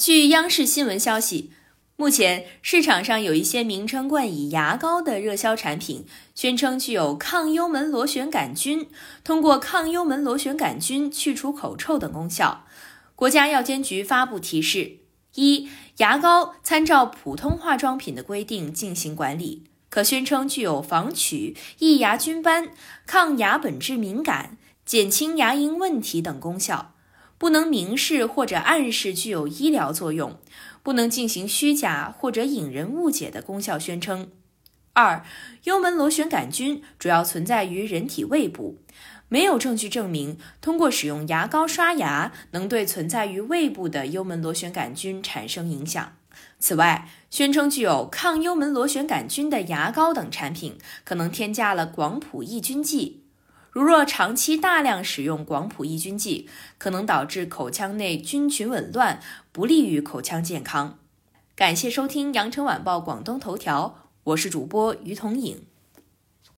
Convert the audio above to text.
据央视新闻消息，目前市场上有一些名称冠以牙膏的热销产品，宣称具有抗幽门螺旋杆菌，通过抗幽门螺旋杆菌去除口臭等功效。国家药监局发布提示：一、牙膏参照普通化妆品的规定进行管理，可宣称具有防龋、抑牙菌斑、抗牙本质敏感、减轻牙龈问题等功效。不能明示或者暗示具有医疗作用，不能进行虚假或者引人误解的功效宣称。二、幽门螺旋杆菌主要存在于人体胃部，没有证据证明通过使用牙膏刷牙能对存在于胃部的幽门螺旋杆菌产生影响。此外，宣称具有抗幽门螺旋杆菌的牙膏等产品，可能添加了广谱抑菌剂。如若长期大量使用广谱抑菌剂，可能导致口腔内菌群紊乱，不利于口腔健康。感谢收听羊城晚报广东头条，我是主播于彤颖。